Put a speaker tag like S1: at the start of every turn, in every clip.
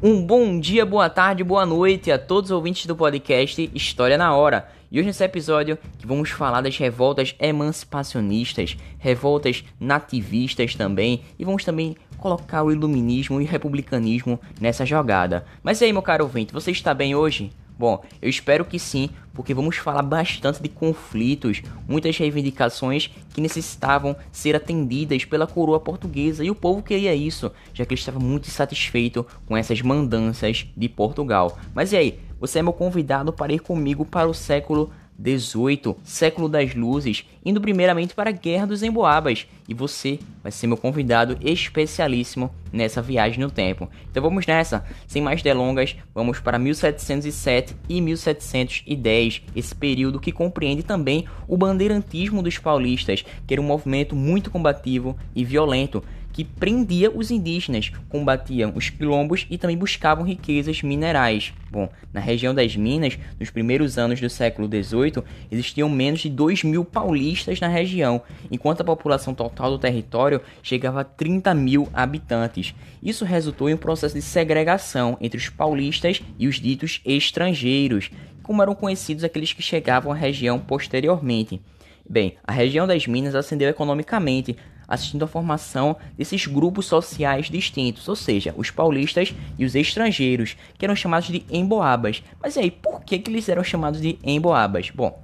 S1: Um bom dia, boa tarde, boa noite a todos os ouvintes do podcast História na Hora. E hoje nesse episódio que vamos falar das revoltas emancipacionistas, revoltas nativistas também, e vamos também colocar o iluminismo e o republicanismo nessa jogada. Mas e aí, meu caro ouvinte, você está bem hoje? Bom, eu espero que sim, porque vamos falar bastante de conflitos, muitas reivindicações que necessitavam ser atendidas pela coroa portuguesa e o povo queria isso, já que ele estava muito insatisfeito com essas mandanças de Portugal. Mas e aí, você é meu convidado para ir comigo para o século 18, século das luzes, indo primeiramente para a Guerra dos Emboabas, e você vai ser meu convidado especialíssimo nessa viagem no tempo. Então vamos nessa, sem mais delongas, vamos para 1707 e 1710, esse período que compreende também o bandeirantismo dos paulistas, que era um movimento muito combativo e violento, que prendia os indígenas, combatiam os quilombos e também buscavam riquezas minerais. Bom, na região das Minas, nos primeiros anos do século XVIII, existiam menos de 2 mil paulistas na região, enquanto a população total do território chegava a 30 mil habitantes. Isso resultou em um processo de segregação entre os paulistas e os ditos estrangeiros, como eram conhecidos aqueles que chegavam à região posteriormente. Bem, a região das Minas ascendeu economicamente, assistindo à formação desses grupos sociais distintos, ou seja, os paulistas e os estrangeiros, que eram chamados de emboabas. Mas e aí, por que, que eles eram chamados de emboabas? Bom,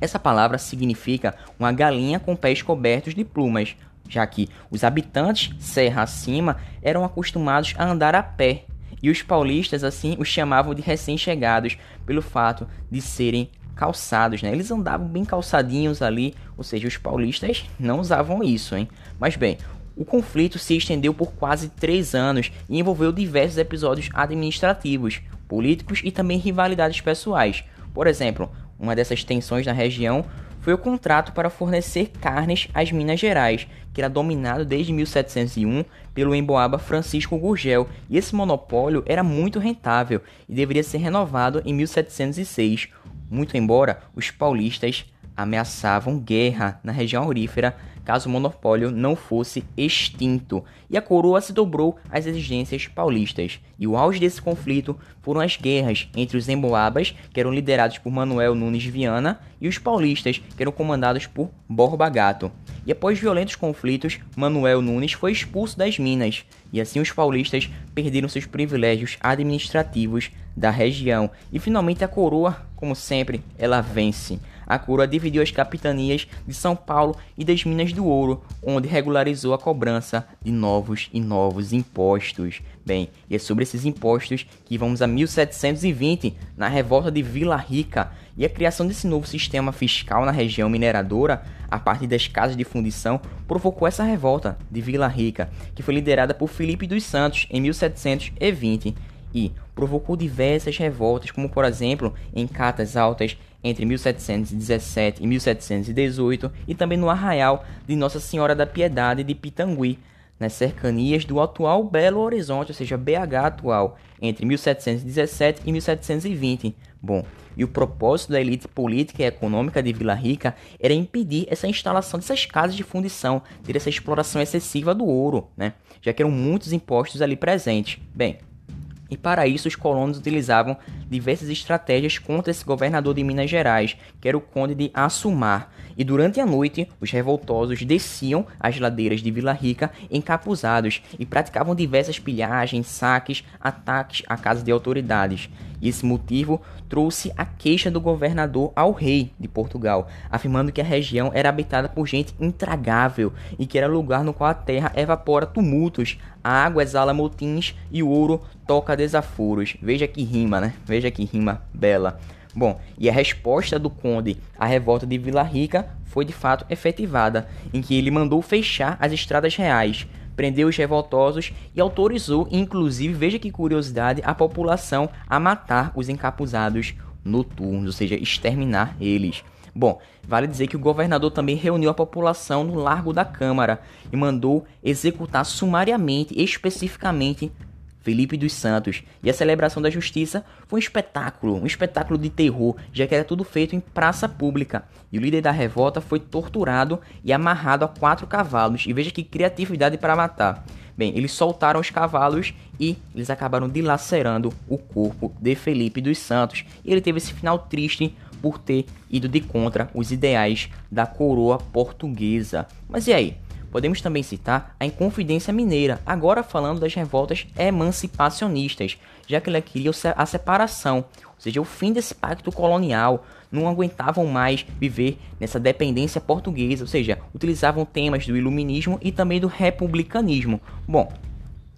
S1: essa palavra significa uma galinha com pés cobertos de plumas, já que os habitantes serra acima eram acostumados a andar a pé, e os paulistas assim os chamavam de recém-chegados pelo fato de serem calçados, né? Eles andavam bem calçadinhos ali, ou seja, os paulistas não usavam isso, hein? Mas bem, o conflito se estendeu por quase três anos e envolveu diversos episódios administrativos, políticos e também rivalidades pessoais. Por exemplo, uma dessas tensões na região foi o contrato para fornecer carnes às Minas Gerais, que era dominado desde 1701 pelo emboaba Francisco Gurgel, e esse monopólio era muito rentável e deveria ser renovado em 1706 muito embora os paulistas ameaçavam guerra na região aurífera caso o monopólio não fosse extinto, e a coroa se dobrou às exigências paulistas. E o auge desse conflito foram as guerras entre os emboabas, que eram liderados por Manuel Nunes Viana, e os paulistas, que eram comandados por Borba Gato. E após violentos conflitos, Manuel Nunes foi expulso das Minas, e assim os paulistas perderam seus privilégios administrativos da região. E finalmente a coroa, como sempre, ela vence. A coroa dividiu as capitanias de São Paulo e das Minas do Ouro, onde regularizou a cobrança de novos e novos impostos. Bem, e é sobre esses impostos que vamos a 1720, na revolta de Vila Rica, e a criação desse novo sistema fiscal na região mineradora, a partir das casas de fundição, provocou essa revolta de Vila Rica, que foi liderada por Felipe dos Santos em 1720 e provocou diversas revoltas, como por exemplo em Catas Altas entre 1717 e 1718 e também no arraial de Nossa Senhora da Piedade de Pitangui, nas cercanias do atual Belo Horizonte, ou seja, BH atual, entre 1717 e 1720. Bom, e o propósito da elite política e econômica de Vila Rica era impedir essa instalação dessas casas de fundição, ter essa exploração excessiva do ouro, né? Já que eram muitos impostos ali presentes. Bem, e para isso, os colonos utilizavam diversas estratégias contra esse governador de Minas Gerais, que era o conde de Assumar. E durante a noite, os revoltosos desciam as ladeiras de Vila Rica encapuzados e praticavam diversas pilhagens, saques, ataques à casa de autoridades. E esse motivo trouxe a queixa do governador ao rei de Portugal, afirmando que a região era habitada por gente intragável e que era lugar no qual a terra evapora tumultos, a água exala motins e o ouro toca desaforos. Veja que rima, né? Veja que rima bela. Bom, e a resposta do conde à revolta de Vila Rica foi de fato efetivada, em que ele mandou fechar as estradas reais, prendeu os revoltosos e autorizou, inclusive, veja que curiosidade, a população a matar os encapuzados noturnos, ou seja, exterminar eles. Bom, vale dizer que o governador também reuniu a população no Largo da Câmara e mandou executar sumariamente, especificamente, Felipe dos Santos. E a celebração da justiça foi um espetáculo, um espetáculo de terror, já que era tudo feito em praça pública. E o líder da revolta foi torturado e amarrado a quatro cavalos. E veja que criatividade para matar. Bem, eles soltaram os cavalos e eles acabaram dilacerando o corpo de Felipe dos Santos. E ele teve esse final triste por ter ido de contra os ideais da coroa portuguesa. Mas e aí? Podemos também citar a Inconfidência Mineira, agora falando das revoltas emancipacionistas, já que ela queria a separação, ou seja, o fim desse pacto colonial, não aguentavam mais viver nessa dependência portuguesa, ou seja, utilizavam temas do iluminismo e também do republicanismo. Bom,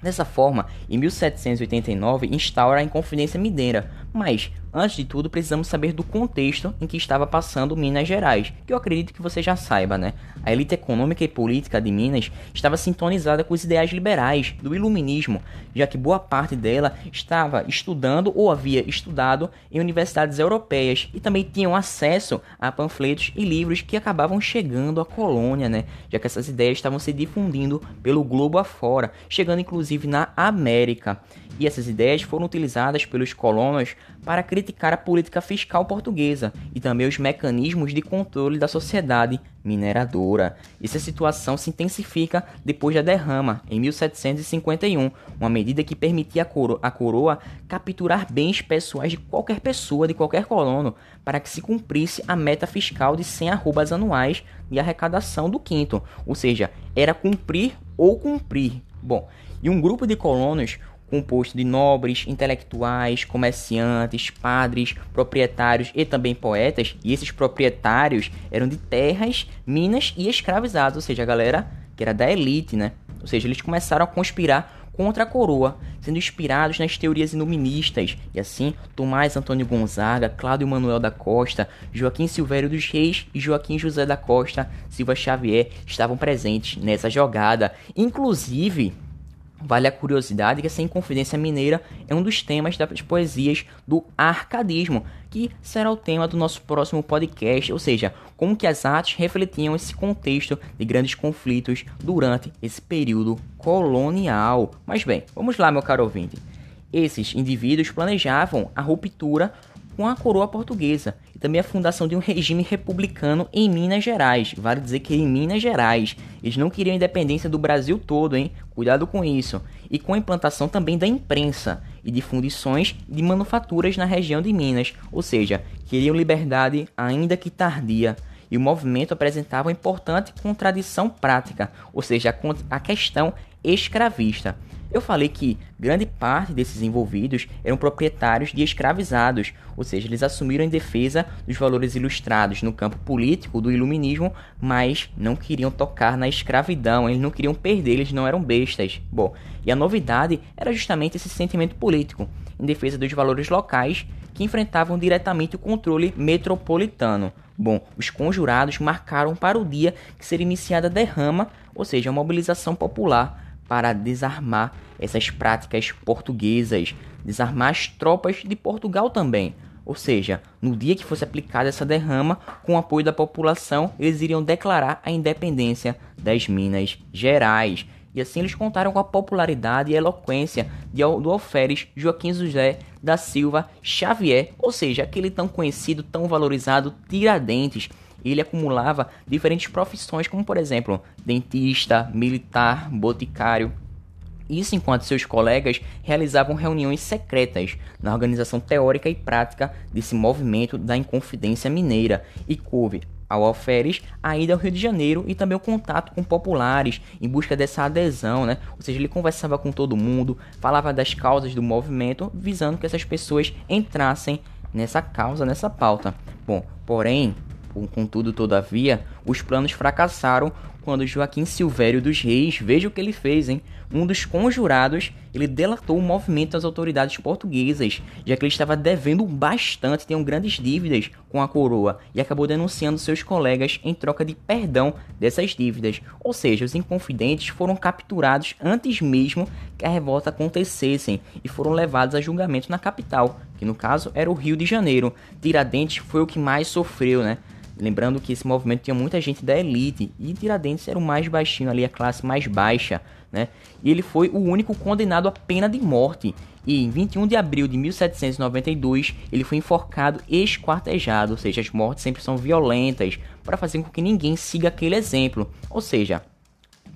S1: Dessa forma, em 1789 instaura a Inconfidência Mineira, mas Antes de tudo, precisamos saber do contexto em que estava passando Minas Gerais, que eu acredito que você já saiba, né? A elite econômica e política de Minas estava sintonizada com os ideais liberais do iluminismo, já que boa parte dela estava estudando ou havia estudado em universidades europeias e também tinham acesso a panfletos e livros que acabavam chegando à colônia, né? Já que essas ideias estavam se difundindo pelo globo afora, chegando inclusive na América e essas ideias foram utilizadas pelos colonos para criticar a política fiscal portuguesa e também os mecanismos de controle da sociedade mineradora. Essa situação se intensifica depois da derrama, em 1751, uma medida que permitia à coro coroa capturar bens pessoais de qualquer pessoa, de qualquer colono, para que se cumprisse a meta fiscal de 100 arrobas anuais de arrecadação do quinto, ou seja, era cumprir ou cumprir. Bom, e um grupo de colonos composto de nobres, intelectuais, comerciantes, padres, proprietários e também poetas. E esses proprietários eram de terras, minas e escravizados, ou seja, a galera que era da elite, né? Ou seja, eles começaram a conspirar contra a coroa, sendo inspirados nas teorias iluministas. E assim, Tomás Antônio Gonzaga, Cláudio Manuel da Costa, Joaquim Silvério dos Reis e Joaquim José da Costa Silva Xavier estavam presentes nessa jogada. Inclusive, Vale a curiosidade que essa Inconfidência Mineira é um dos temas das poesias do arcadismo, que será o tema do nosso próximo podcast, ou seja, como que as artes refletiam esse contexto de grandes conflitos durante esse período colonial. Mas bem, vamos lá, meu caro ouvinte. Esses indivíduos planejavam a ruptura com a coroa portuguesa e também a fundação de um regime republicano em Minas Gerais. Vale dizer que em Minas Gerais eles não queriam independência do Brasil todo, hein? Cuidado com isso. E com a implantação também da imprensa e de fundições de manufaturas na região de Minas, ou seja, queriam liberdade ainda que tardia. E o movimento apresentava uma importante contradição prática, ou seja, a questão escravista. Eu falei que grande parte desses envolvidos eram proprietários de escravizados, ou seja, eles assumiram em defesa dos valores ilustrados no campo político do iluminismo, mas não queriam tocar na escravidão, eles não queriam perder, eles não eram bestas. Bom, e a novidade era justamente esse sentimento político, em defesa dos valores locais que enfrentavam diretamente o controle metropolitano. Bom, os conjurados marcaram para o dia que seria iniciada a derrama, ou seja, a mobilização popular para desarmar essas práticas portuguesas, desarmar as tropas de Portugal também. Ou seja, no dia que fosse aplicada essa derrama, com o apoio da população, eles iriam declarar a independência das Minas Gerais. E assim eles contaram com a popularidade e eloquência de, do alferes Joaquim José da Silva Xavier, ou seja, aquele tão conhecido, tão valorizado Tiradentes, ele acumulava diferentes profissões, como por exemplo, dentista, militar, boticário. Isso enquanto seus colegas realizavam reuniões secretas na organização teórica e prática desse movimento da Inconfidência Mineira e coube ao alferes a ida ao Rio de Janeiro e também o contato com populares em busca dessa adesão, né? Ou seja, ele conversava com todo mundo, falava das causas do movimento, visando que essas pessoas entrassem nessa causa, nessa pauta. Bom, porém, Contudo, todavia, os planos fracassaram quando Joaquim Silvério dos Reis, veja o que ele fez, hein? Um dos conjurados, ele delatou o movimento das autoridades portuguesas, já que ele estava devendo bastante, tinham grandes dívidas com a coroa, e acabou denunciando seus colegas em troca de perdão dessas dívidas. Ou seja, os inconfidentes foram capturados antes mesmo que a revolta acontecessem e foram levados a julgamento na capital, que no caso era o Rio de Janeiro. Tiradentes foi o que mais sofreu, né? Lembrando que esse movimento tinha muita gente da elite e Tiradentes era o mais baixinho ali, a classe mais baixa, né? E ele foi o único condenado à pena de morte. E em 21 de abril de 1792, ele foi enforcado e esquartejado, ou seja, as mortes sempre são violentas, para fazer com que ninguém siga aquele exemplo. Ou seja,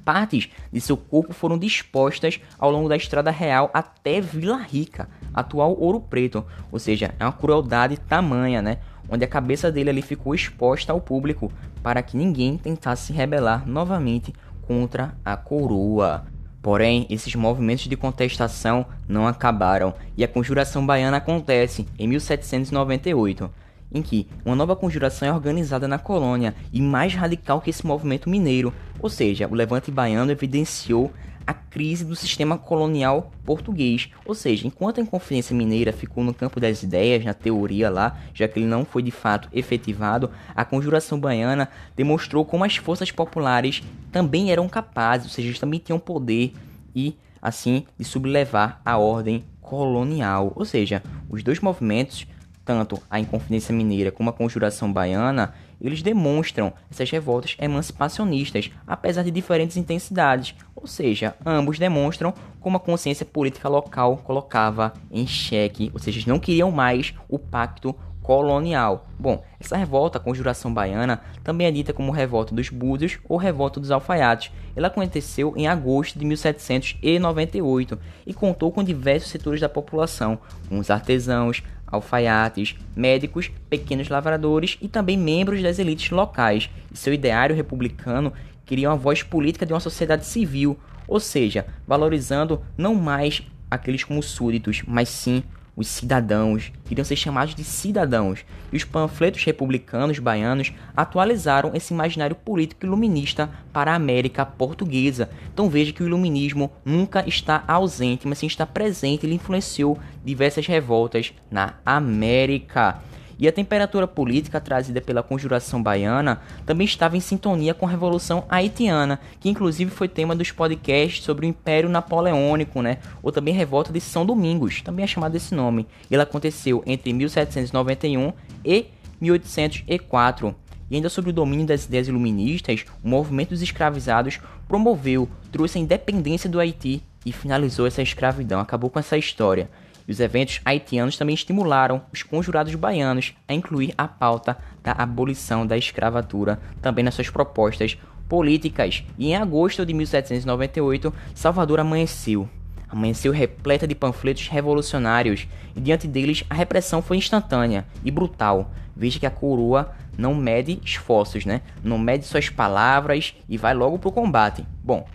S1: partes de seu corpo foram dispostas ao longo da estrada real até Vila Rica, atual Ouro Preto. Ou seja, é uma crueldade tamanha, né? Onde a cabeça dele ali ficou exposta ao público para que ninguém tentasse se rebelar novamente contra a coroa. Porém, esses movimentos de contestação não acabaram e a Conjuração Baiana acontece em 1798 em que uma nova conjuração é organizada na colônia e mais radical que esse movimento mineiro, ou seja, o levante baiano evidenciou a crise do sistema colonial português, ou seja, enquanto a Inconfidência Mineira ficou no campo das ideias, na teoria lá, já que ele não foi de fato efetivado, a Conjuração Baiana demonstrou como as forças populares também eram capazes, ou seja, também tinham poder e, assim, de sublevar a ordem colonial, ou seja, os dois movimentos tanto a Inconfidência Mineira como a Conjuração Baiana, eles demonstram essas revoltas emancipacionistas, apesar de diferentes intensidades, ou seja, ambos demonstram como a consciência política local colocava em xeque, ou seja, não queriam mais o pacto colonial. Bom, essa revolta, a Conjuração Baiana, também é dita como Revolta dos Búzios ou Revolta dos Alfaiates. Ela aconteceu em agosto de 1798 e contou com diversos setores da população, como os artesãos, alfaiates, médicos, pequenos lavradores e também membros das elites locais. E seu ideário republicano queria uma voz política de uma sociedade civil, ou seja, valorizando não mais aqueles como súditos, mas sim os cidadãos, queriam ser chamados de cidadãos, e os panfletos republicanos baianos atualizaram esse imaginário político iluminista para a América portuguesa. Então veja que o iluminismo nunca está ausente, mas sim está presente, ele influenciou diversas revoltas na América. E a temperatura política trazida pela conjuração baiana também estava em sintonia com a Revolução Haitiana, que inclusive foi tema dos podcasts sobre o Império Napoleônico, né? Ou também Revolta de São Domingos, também é chamada desse nome. Ela aconteceu entre 1791 e 1804. E ainda sobre o domínio das ideias iluministas, o movimento dos escravizados promoveu, trouxe a independência do Haiti e finalizou essa escravidão, acabou com essa história. E os eventos haitianos também estimularam os conjurados baianos a incluir a pauta da abolição da escravatura também nas suas propostas políticas. E em agosto de 1798, Salvador amanheceu. Amanheceu repleta de panfletos revolucionários e diante deles a repressão foi instantânea e brutal. Veja que a coroa não mede esforços, né? Não mede suas palavras e vai logo pro combate. Bom,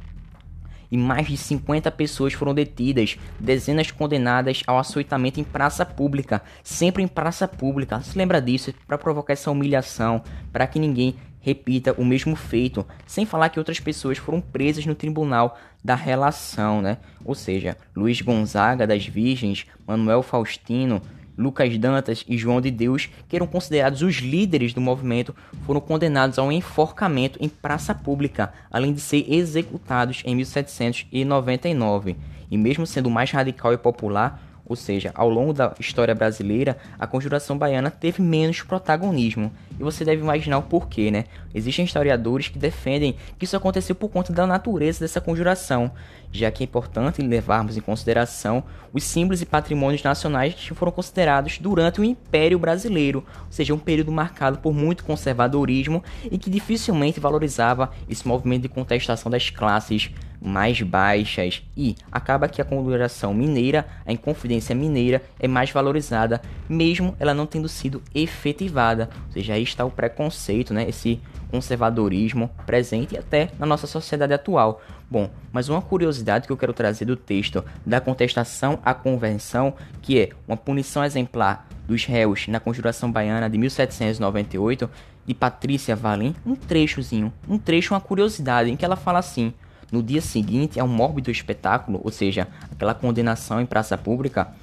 S1: e mais de 50 pessoas foram detidas, dezenas condenadas ao açoitamento em praça pública, sempre em praça pública. Se lembra disso? Para provocar essa humilhação, para que ninguém repita o mesmo feito, sem falar que outras pessoas foram presas no tribunal da relação, né? Ou seja, Luiz Gonzaga das Virgens, Manuel Faustino, Lucas Dantas e João de Deus, que eram considerados os líderes do movimento, foram condenados ao enforcamento em praça pública, além de ser executados em 1799. E mesmo sendo mais radical e popular, ou seja, ao longo da história brasileira, a conjuração baiana teve menos protagonismo. E você deve imaginar o porquê, né? Existem historiadores que defendem que isso aconteceu por conta da natureza dessa conjuração, já que é importante levarmos em consideração os símbolos e patrimônios nacionais que foram considerados durante o Império Brasileiro, ou seja, um período marcado por muito conservadorismo e que dificilmente valorizava esse movimento de contestação das classes mais baixas e acaba que a conjuração mineira, a Inconfidência Mineira é mais valorizada, mesmo ela não tendo sido efetivada. Ou seja, aí está o preconceito, né? Esse conservadorismo presente até na nossa sociedade atual. Bom, mas uma curiosidade que eu quero trazer do texto da contestação à convenção, que é uma punição exemplar dos réus na Conjuração Baiana de 1798, de Patrícia Valim, um trechozinho, um trecho, uma curiosidade, em que ela fala assim: no dia seguinte ao mórbido espetáculo, ou seja, aquela condenação em praça pública,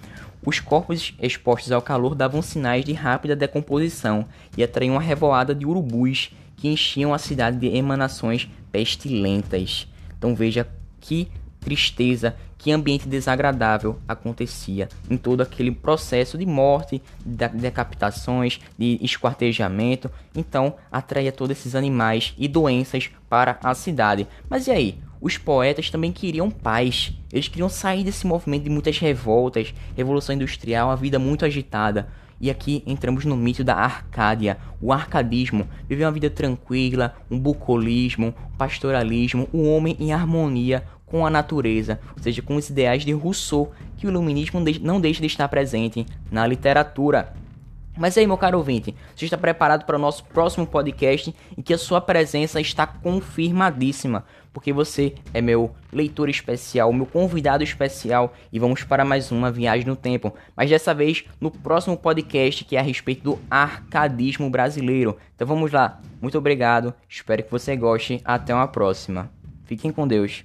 S1: os corpos expostos ao calor davam sinais de rápida decomposição e atraíam uma revoada de urubus que enchiam a cidade de emanações pestilentas. Então veja que tristeza, que ambiente desagradável acontecia em todo aquele processo de morte, de decapitações, de esquartejamento. Então atraía todos esses animais e doenças para a cidade. Mas e aí? Os poetas também queriam paz. Eles queriam sair desse movimento de muitas revoltas, revolução industrial, uma vida muito agitada. E aqui entramos no mito da Arcádia, o arcadismo, viver uma vida tranquila, um bucolismo, um pastoralismo, o um homem em harmonia com a natureza, ou seja, com os ideais de Rousseau, que o iluminismo não deixa de estar presente na literatura. Mas aí, meu caro ouvinte, você está preparado para o nosso próximo podcast em que a sua presença está confirmadíssima, porque você é meu leitor especial, meu convidado especial e vamos para mais uma viagem no tempo, mas dessa vez no próximo podcast que é a respeito do arcadismo brasileiro. Então vamos lá. Muito obrigado, espero que você goste. Até uma próxima. Fiquem com Deus.